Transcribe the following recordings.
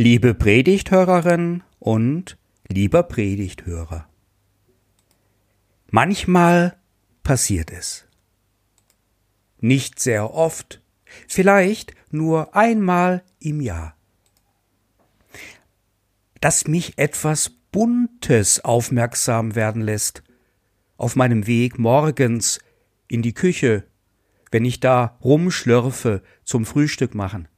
Liebe Predigthörerin und lieber Predigthörer. Manchmal passiert es. Nicht sehr oft, vielleicht nur einmal im Jahr. Dass mich etwas Buntes aufmerksam werden lässt, auf meinem Weg morgens in die Küche, wenn ich da rumschlürfe zum Frühstück machen.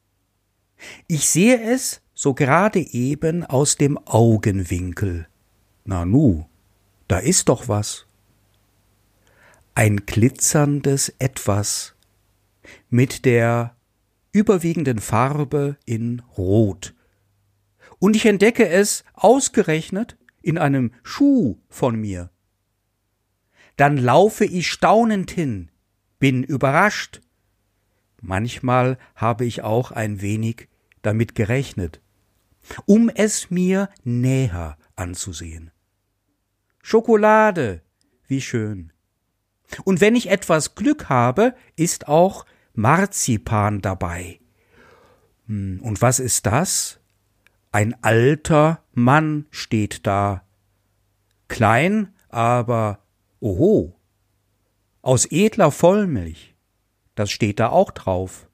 Ich sehe es so gerade eben aus dem Augenwinkel. Na nu, da ist doch was. Ein glitzerndes Etwas mit der überwiegenden Farbe in Rot. Und ich entdecke es ausgerechnet in einem Schuh von mir. Dann laufe ich staunend hin, bin überrascht. Manchmal habe ich auch ein wenig damit gerechnet um es mir näher anzusehen. Schokolade, wie schön. Und wenn ich etwas Glück habe, ist auch Marzipan dabei. Hm, und was ist das? Ein alter Mann steht da. Klein, aber oho. Aus edler Vollmilch. Das steht da auch drauf.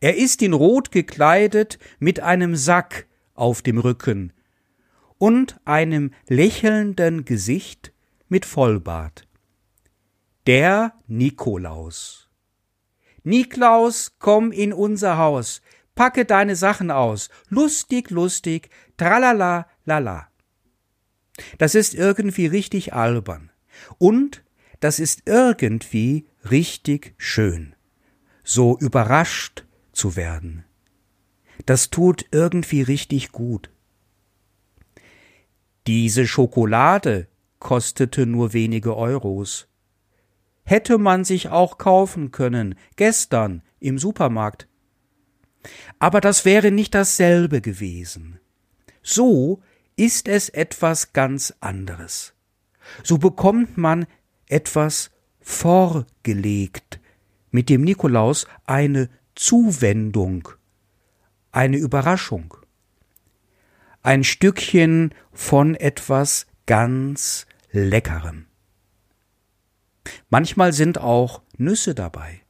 Er ist in Rot gekleidet mit einem Sack auf dem Rücken und einem lächelnden Gesicht mit Vollbart. Der Nikolaus. Niklaus, komm in unser Haus, packe deine Sachen aus, lustig, lustig, tralala, lala. Das ist irgendwie richtig albern. Und das ist irgendwie richtig schön. So überrascht zu werden. Das tut irgendwie richtig gut. Diese Schokolade kostete nur wenige Euros. Hätte man sich auch kaufen können, gestern im Supermarkt. Aber das wäre nicht dasselbe gewesen. So ist es etwas ganz anderes. So bekommt man etwas vorgelegt, mit dem Nikolaus eine Zuwendung, eine Überraschung, ein Stückchen von etwas ganz Leckerem. Manchmal sind auch Nüsse dabei.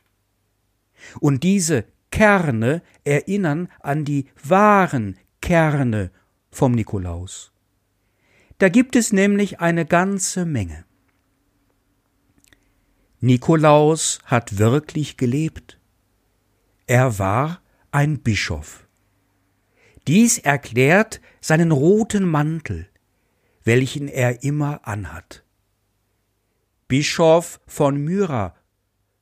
Und diese Kerne erinnern an die wahren Kerne vom Nikolaus. Da gibt es nämlich eine ganze Menge. Nikolaus hat wirklich gelebt. Er war ein Bischof. Dies erklärt seinen roten Mantel, welchen er immer anhat. Bischof von Myra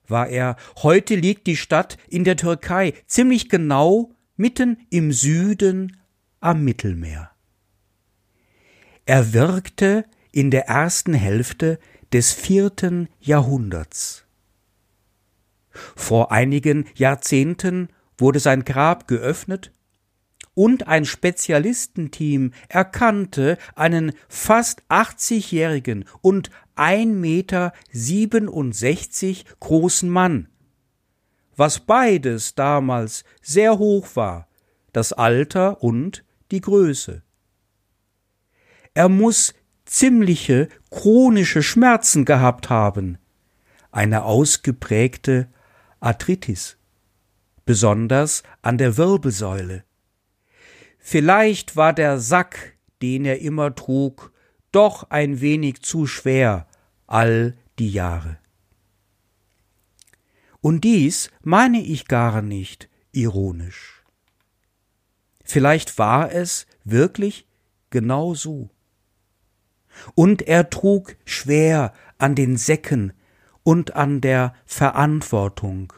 war er. Heute liegt die Stadt in der Türkei, ziemlich genau mitten im Süden am Mittelmeer. Er wirkte in der ersten Hälfte des vierten Jahrhunderts. Vor einigen Jahrzehnten wurde sein Grab geöffnet und ein Spezialistenteam erkannte einen fast 80-jährigen und 1,67 Meter großen Mann, was beides damals sehr hoch war, das Alter und die Größe. Er muss ziemliche chronische Schmerzen gehabt haben, eine ausgeprägte Arthritis, besonders an der Wirbelsäule. Vielleicht war der Sack, den er immer trug, doch ein wenig zu schwer all die Jahre. Und dies meine ich gar nicht ironisch. Vielleicht war es wirklich genau so. Und er trug schwer an den Säcken und an der Verantwortung,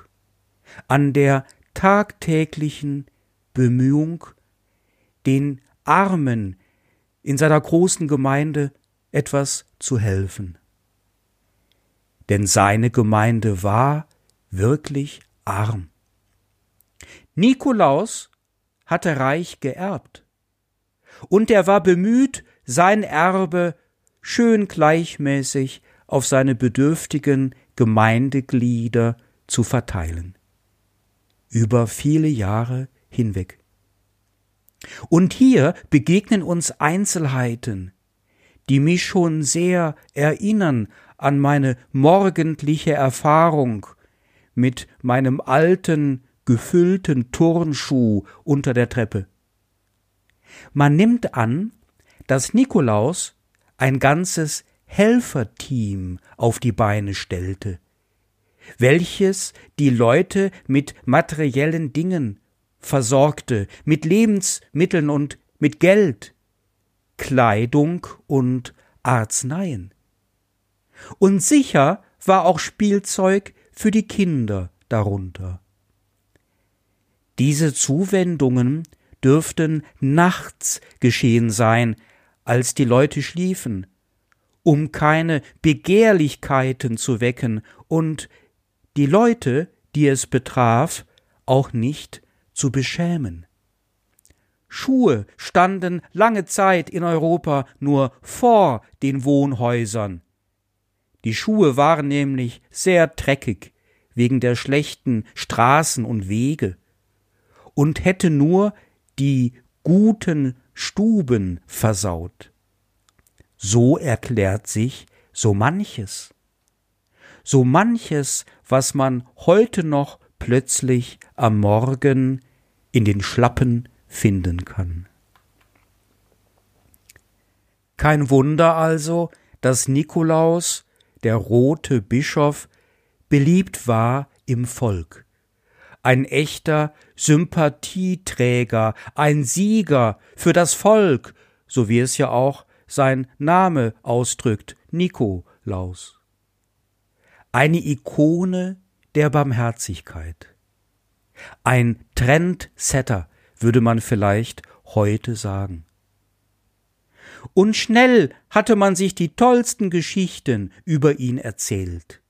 an der tagtäglichen Bemühung, den Armen in seiner großen Gemeinde etwas zu helfen. Denn seine Gemeinde war wirklich arm. Nikolaus hatte reich geerbt, und er war bemüht, sein Erbe schön gleichmäßig auf seine bedürftigen Gemeindeglieder zu verteilen. Über viele Jahre hinweg. Und hier begegnen uns Einzelheiten, die mich schon sehr erinnern an meine morgendliche Erfahrung mit meinem alten, gefüllten Turnschuh unter der Treppe. Man nimmt an, dass Nikolaus ein ganzes Helferteam auf die Beine stellte, welches die Leute mit materiellen Dingen versorgte, mit Lebensmitteln und mit Geld, Kleidung und Arzneien. Und sicher war auch Spielzeug für die Kinder darunter. Diese Zuwendungen dürften nachts geschehen sein, als die Leute schliefen, um keine Begehrlichkeiten zu wecken und die Leute, die es betraf, auch nicht zu beschämen. Schuhe standen lange Zeit in Europa nur vor den Wohnhäusern. Die Schuhe waren nämlich sehr dreckig wegen der schlechten Straßen und Wege und hätte nur die guten Stuben versaut. So erklärt sich so manches. So manches, was man heute noch plötzlich am Morgen in den Schlappen finden kann. Kein Wunder also, dass Nikolaus, der rote Bischof, beliebt war im Volk. Ein echter Sympathieträger, ein Sieger für das Volk, so wie es ja auch sein Name ausdrückt, Nikolaus. Eine Ikone der Barmherzigkeit. Ein Trendsetter, würde man vielleicht heute sagen. Und schnell hatte man sich die tollsten Geschichten über ihn erzählt.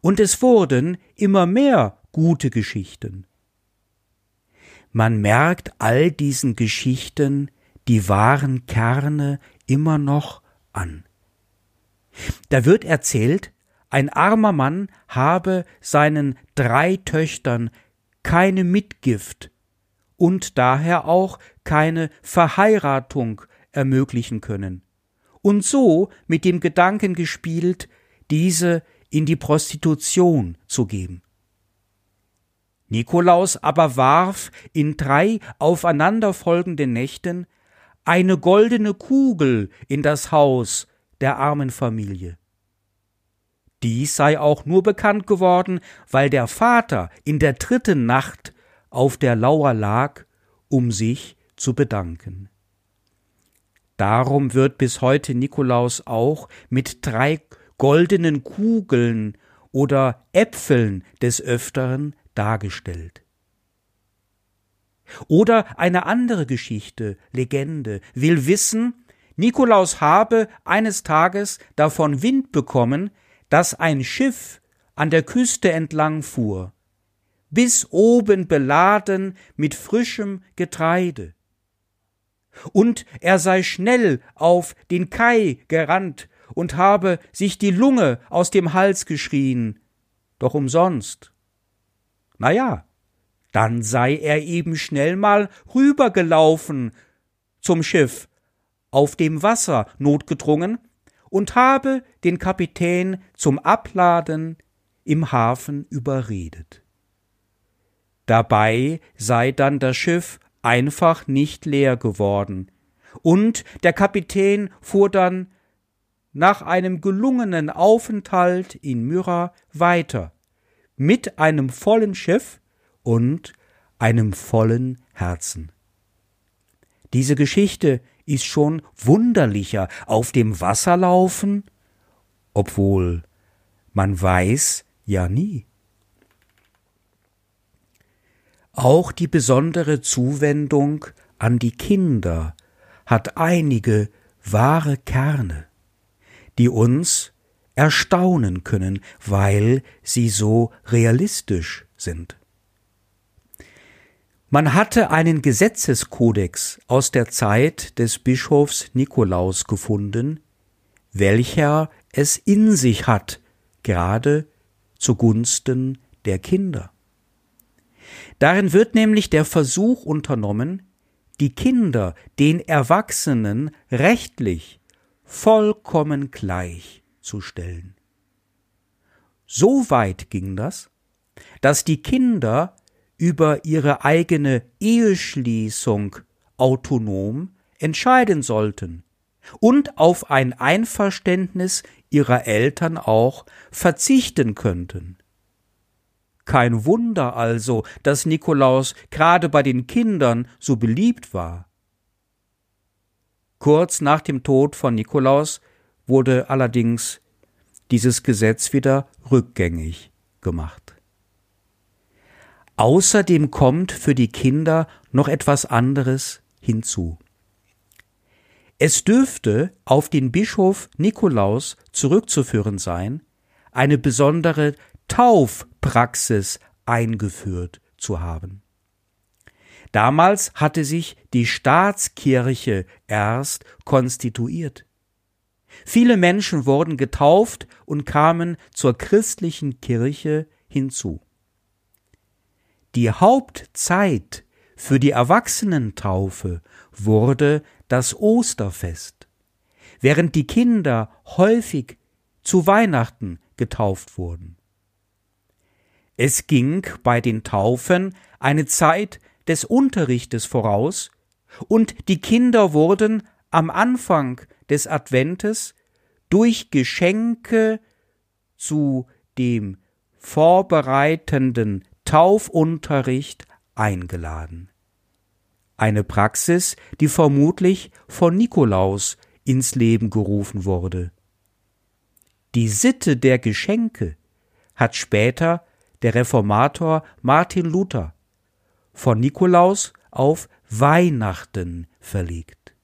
Und es wurden immer mehr gute Geschichten. Man merkt all diesen Geschichten die wahren Kerne immer noch an. Da wird erzählt, ein armer Mann habe seinen drei Töchtern keine Mitgift und daher auch keine Verheiratung ermöglichen können, und so mit dem Gedanken gespielt, diese in die Prostitution zu geben. Nikolaus aber warf in drei aufeinanderfolgenden Nächten eine goldene Kugel in das Haus der armen Familie. Dies sei auch nur bekannt geworden, weil der Vater in der dritten Nacht auf der Lauer lag, um sich zu bedanken. Darum wird bis heute Nikolaus auch mit drei goldenen Kugeln oder Äpfeln des Öfteren dargestellt. Oder eine andere Geschichte, Legende, will wissen, Nikolaus habe eines Tages davon Wind bekommen, dass ein Schiff an der Küste entlang fuhr, bis oben beladen mit frischem Getreide. Und er sei schnell auf den Kai gerannt und habe sich die Lunge aus dem Hals geschrien, doch umsonst. Na ja, dann sei er eben schnell mal rübergelaufen zum Schiff, auf dem Wasser notgedrungen, und habe den Kapitän zum Abladen im Hafen überredet. Dabei sei dann das Schiff einfach nicht leer geworden, und der Kapitän fuhr dann nach einem gelungenen Aufenthalt in Myra weiter, mit einem vollen Schiff und einem vollen Herzen. Diese Geschichte ist schon wunderlicher auf dem Wasser laufen, obwohl man weiß ja nie. Auch die besondere Zuwendung an die Kinder hat einige wahre Kerne, die uns erstaunen können, weil sie so realistisch sind. Man hatte einen Gesetzeskodex aus der Zeit des Bischofs Nikolaus gefunden, welcher es in sich hat, gerade zugunsten der Kinder. Darin wird nämlich der Versuch unternommen, die Kinder den Erwachsenen rechtlich vollkommen gleich zu stellen. So weit ging das, dass die Kinder über ihre eigene Eheschließung autonom entscheiden sollten und auf ein Einverständnis ihrer Eltern auch verzichten könnten. Kein Wunder also, dass Nikolaus gerade bei den Kindern so beliebt war. Kurz nach dem Tod von Nikolaus wurde allerdings dieses Gesetz wieder rückgängig gemacht. Außerdem kommt für die Kinder noch etwas anderes hinzu. Es dürfte auf den Bischof Nikolaus zurückzuführen sein, eine besondere Taufpraxis eingeführt zu haben. Damals hatte sich die Staatskirche erst konstituiert. Viele Menschen wurden getauft und kamen zur christlichen Kirche hinzu. Die Hauptzeit für die Erwachsenentaufe wurde das Osterfest, während die Kinder häufig zu Weihnachten getauft wurden. Es ging bei den Taufen eine Zeit des Unterrichtes voraus, und die Kinder wurden am Anfang des Adventes durch Geschenke zu dem vorbereitenden Taufunterricht eingeladen. Eine Praxis, die vermutlich von Nikolaus ins Leben gerufen wurde. Die Sitte der Geschenke hat später der Reformator Martin Luther von Nikolaus auf Weihnachten verlegt.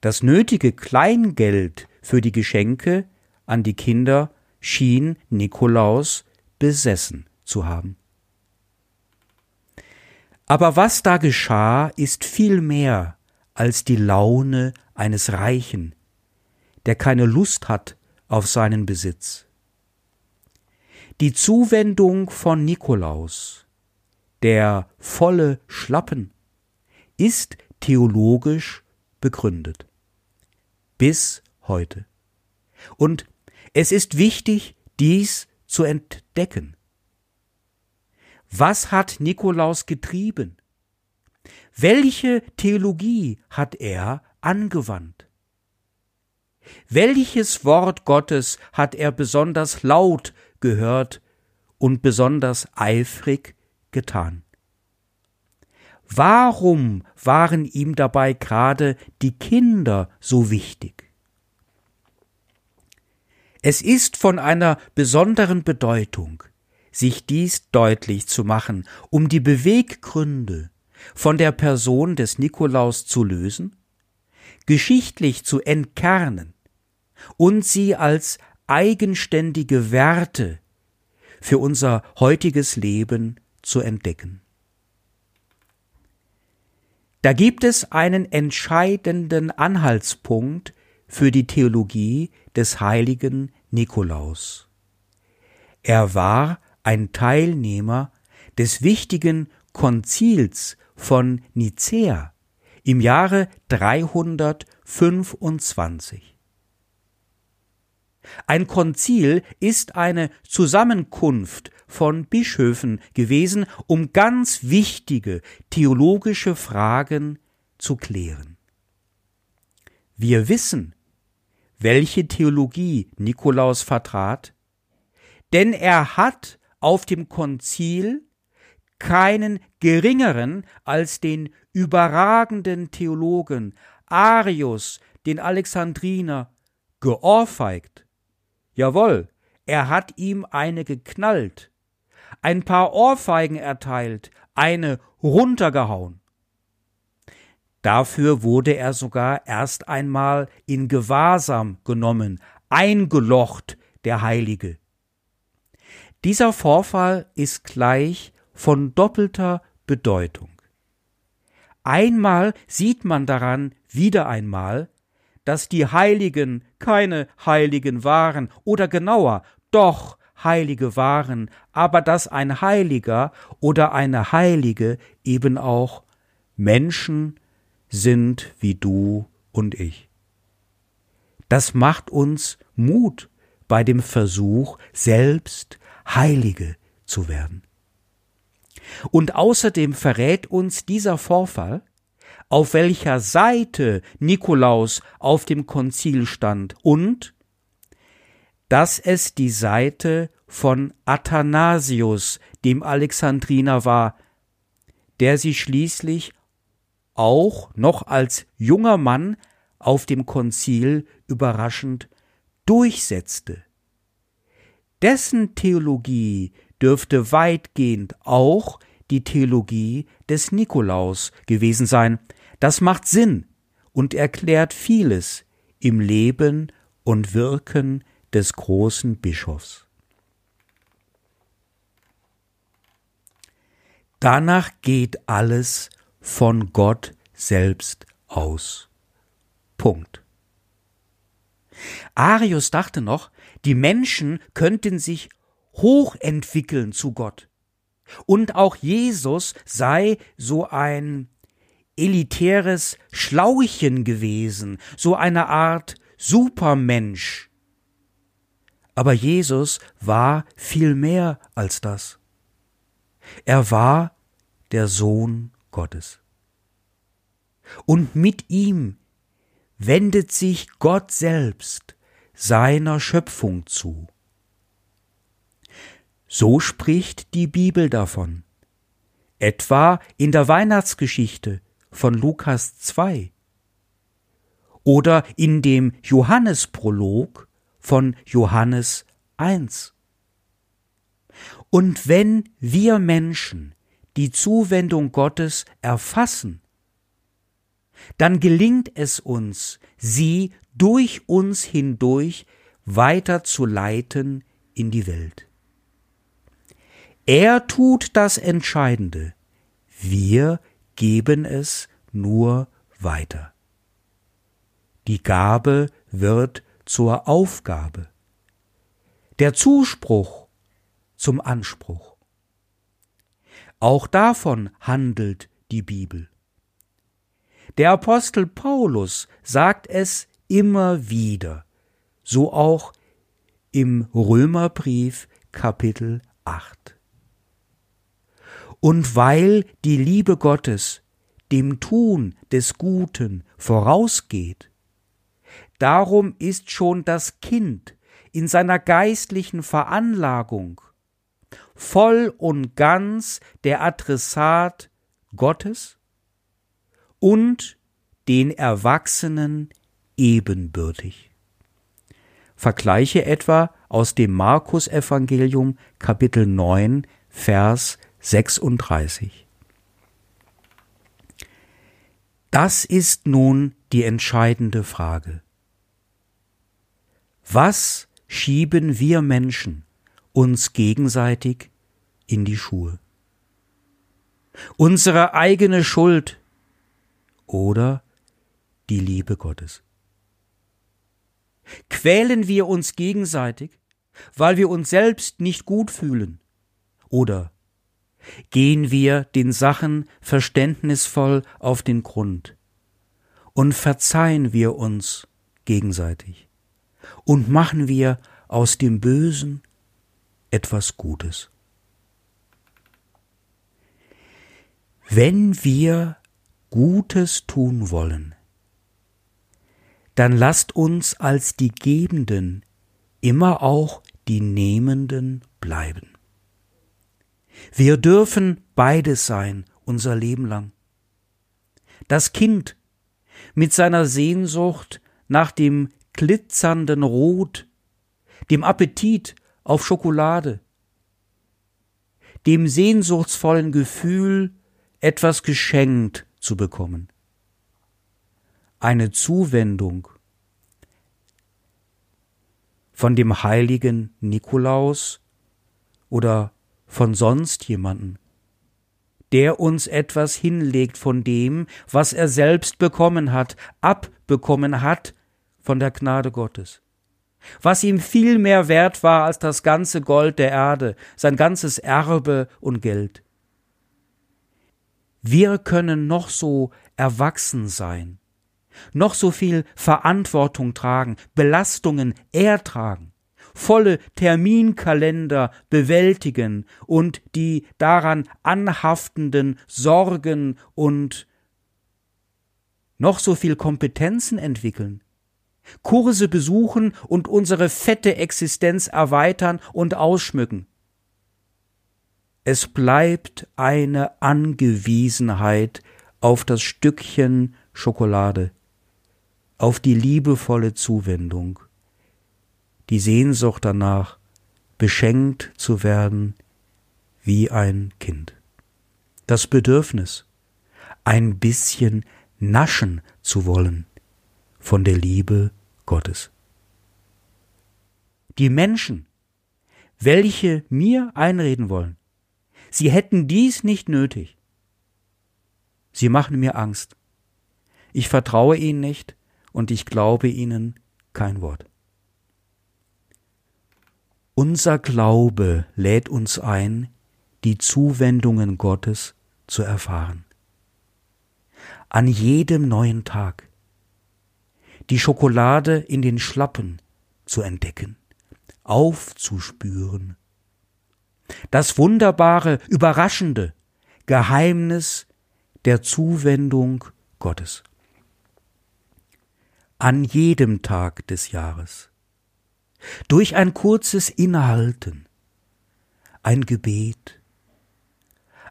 Das nötige Kleingeld für die Geschenke an die Kinder schien Nikolaus besessen zu haben. Aber was da geschah, ist viel mehr als die Laune eines Reichen, der keine Lust hat auf seinen Besitz. Die Zuwendung von Nikolaus, der volle Schlappen, ist theologisch begründet. Bis heute. Und es ist wichtig, dies zu entdecken. Was hat Nikolaus getrieben? Welche Theologie hat er angewandt? Welches Wort Gottes hat er besonders laut gehört und besonders eifrig getan. Warum waren ihm dabei gerade die Kinder so wichtig? Es ist von einer besonderen Bedeutung, sich dies deutlich zu machen, um die Beweggründe von der Person des Nikolaus zu lösen, geschichtlich zu entkernen und sie als eigenständige Werte für unser heutiges Leben zu entdecken. Da gibt es einen entscheidenden Anhaltspunkt für die Theologie des heiligen Nikolaus. Er war ein Teilnehmer des wichtigen Konzils von Nicäa im Jahre 325. Ein Konzil ist eine Zusammenkunft von Bischöfen gewesen, um ganz wichtige theologische Fragen zu klären. Wir wissen, welche Theologie Nikolaus vertrat, denn er hat auf dem Konzil keinen geringeren als den überragenden Theologen Arius, den Alexandriner, geohrfeigt Jawohl, er hat ihm eine geknallt, ein paar Ohrfeigen erteilt, eine runtergehauen. Dafür wurde er sogar erst einmal in Gewahrsam genommen, eingelocht, der Heilige. Dieser Vorfall ist gleich von doppelter Bedeutung. Einmal sieht man daran wieder einmal, dass die Heiligen keine Heiligen waren oder genauer, doch Heilige waren, aber dass ein Heiliger oder eine Heilige eben auch Menschen sind wie du und ich. Das macht uns Mut bei dem Versuch, selbst Heilige zu werden. Und außerdem verrät uns dieser Vorfall, auf welcher Seite Nikolaus auf dem Konzil stand und dass es die Seite von Athanasius, dem Alexandriner war, der sich schließlich auch noch als junger Mann auf dem Konzil überraschend durchsetzte. Dessen Theologie dürfte weitgehend auch die Theologie des Nikolaus gewesen sein. Das macht Sinn und erklärt vieles im Leben und Wirken des großen Bischofs. Danach geht alles von Gott selbst aus. Punkt. Arius dachte noch, die Menschen könnten sich hochentwickeln zu Gott. Und auch Jesus sei so ein elitäres Schlauchen gewesen, so eine Art Supermensch. Aber Jesus war viel mehr als das. Er war der Sohn Gottes. Und mit ihm wendet sich Gott selbst seiner Schöpfung zu. So spricht die Bibel davon. Etwa in der Weihnachtsgeschichte von Lukas 2 oder in dem Johannesprolog von Johannes 1. Und wenn wir Menschen die Zuwendung Gottes erfassen, dann gelingt es uns, sie durch uns hindurch weiter zu leiten in die Welt. Er tut das Entscheidende. Wir geben es nur weiter. Die Gabe wird zur Aufgabe. Der Zuspruch zum Anspruch. Auch davon handelt die Bibel. Der Apostel Paulus sagt es immer wieder, so auch im Römerbrief Kapitel 8. Und weil die Liebe Gottes dem Tun des Guten vorausgeht, darum ist schon das Kind in seiner geistlichen Veranlagung voll und ganz der Adressat Gottes und den Erwachsenen ebenbürtig. Vergleiche etwa aus dem Markus Evangelium Kapitel 9 Vers 36. Das ist nun die entscheidende Frage. Was schieben wir Menschen uns gegenseitig in die Schuhe? Unsere eigene Schuld oder die Liebe Gottes? Quälen wir uns gegenseitig, weil wir uns selbst nicht gut fühlen? Oder gehen wir den Sachen verständnisvoll auf den Grund und verzeihen wir uns gegenseitig und machen wir aus dem Bösen etwas Gutes. Wenn wir Gutes tun wollen, dann lasst uns als die Gebenden immer auch die Nehmenden bleiben. Wir dürfen beides sein unser Leben lang. Das Kind mit seiner Sehnsucht nach dem glitzernden Rot, dem Appetit auf Schokolade, dem sehnsuchtsvollen Gefühl, etwas geschenkt zu bekommen. Eine Zuwendung von dem heiligen Nikolaus oder von sonst jemanden, der uns etwas hinlegt von dem, was er selbst bekommen hat, abbekommen hat von der Gnade Gottes. Was ihm viel mehr wert war als das ganze Gold der Erde, sein ganzes Erbe und Geld. Wir können noch so erwachsen sein, noch so viel Verantwortung tragen, Belastungen ertragen, volle Terminkalender bewältigen und die daran anhaftenden Sorgen und noch so viel Kompetenzen entwickeln, Kurse besuchen und unsere fette Existenz erweitern und ausschmücken. Es bleibt eine Angewiesenheit auf das Stückchen Schokolade, auf die liebevolle Zuwendung, die Sehnsucht danach, beschenkt zu werden wie ein Kind. Das Bedürfnis, ein bisschen naschen zu wollen von der Liebe Gottes. Die Menschen, welche mir einreden wollen, sie hätten dies nicht nötig. Sie machen mir Angst. Ich vertraue ihnen nicht und ich glaube ihnen kein Wort. Unser Glaube lädt uns ein, die Zuwendungen Gottes zu erfahren. An jedem neuen Tag. Die Schokolade in den Schlappen zu entdecken, aufzuspüren. Das wunderbare, überraschende Geheimnis der Zuwendung Gottes. An jedem Tag des Jahres durch ein kurzes Innehalten, ein Gebet,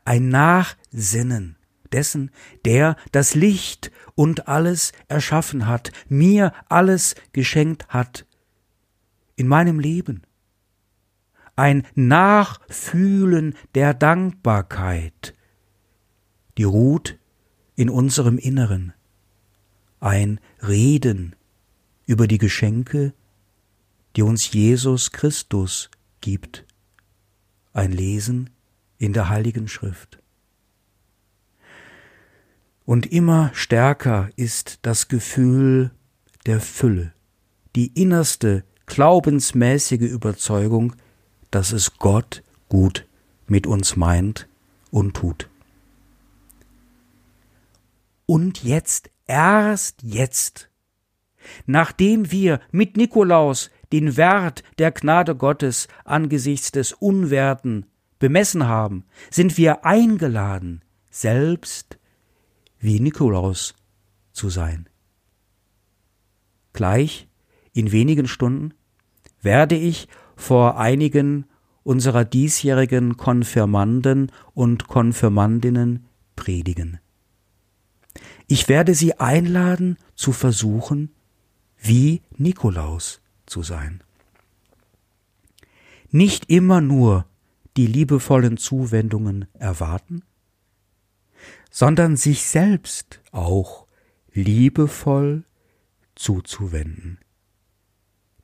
ein Nachsinnen dessen, der das Licht und alles erschaffen hat, mir alles geschenkt hat in meinem Leben. Ein Nachfühlen der Dankbarkeit, die ruht in unserem Inneren. Ein Reden über die Geschenke, die uns Jesus Christus gibt. Ein Lesen in der Heiligen Schrift. Und immer stärker ist das Gefühl der Fülle, die innerste glaubensmäßige Überzeugung, dass es Gott gut mit uns meint und tut. Und jetzt, erst jetzt, nachdem wir mit Nikolaus den Wert der Gnade Gottes angesichts des Unwerten bemessen haben, sind wir eingeladen, selbst wie Nikolaus zu sein. Gleich in wenigen Stunden werde ich vor einigen unserer diesjährigen Konfirmanden und Konfirmandinnen predigen. Ich werde sie einladen zu versuchen, wie Nikolaus zu sein. Nicht immer nur die liebevollen Zuwendungen erwarten, sondern sich selbst auch liebevoll zuzuwenden,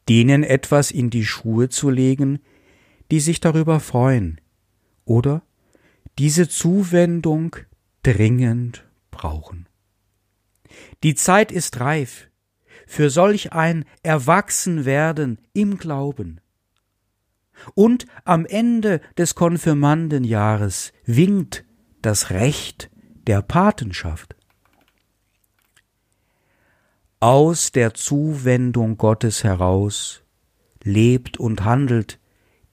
denen etwas in die Schuhe zu legen, die sich darüber freuen oder diese Zuwendung dringend brauchen. Die Zeit ist reif, für solch ein Erwachsenwerden im Glauben. Und am Ende des Konfirmandenjahres winkt das Recht der Patenschaft. Aus der Zuwendung Gottes heraus lebt und handelt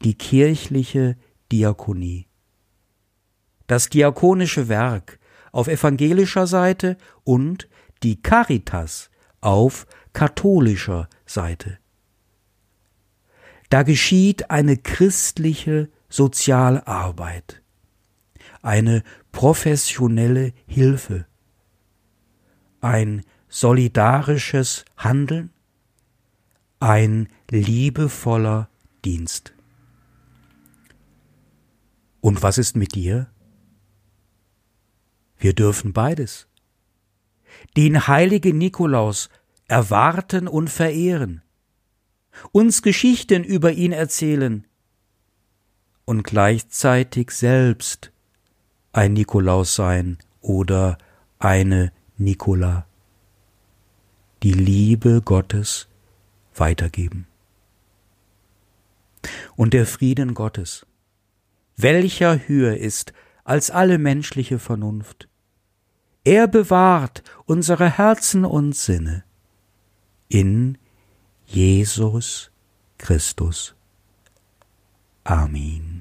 die kirchliche Diakonie. Das diakonische Werk auf evangelischer Seite und die Caritas auf katholischer Seite. Da geschieht eine christliche Sozialarbeit, eine professionelle Hilfe, ein solidarisches Handeln, ein liebevoller Dienst. Und was ist mit dir? Wir dürfen beides den heiligen Nikolaus erwarten und verehren, uns Geschichten über ihn erzählen und gleichzeitig selbst ein Nikolaus sein oder eine Nikola, die Liebe Gottes weitergeben. Und der Frieden Gottes, welcher höher ist als alle menschliche Vernunft, Er bewahrt unsere Herzen und Sinne. In Jesus Christus. Amen.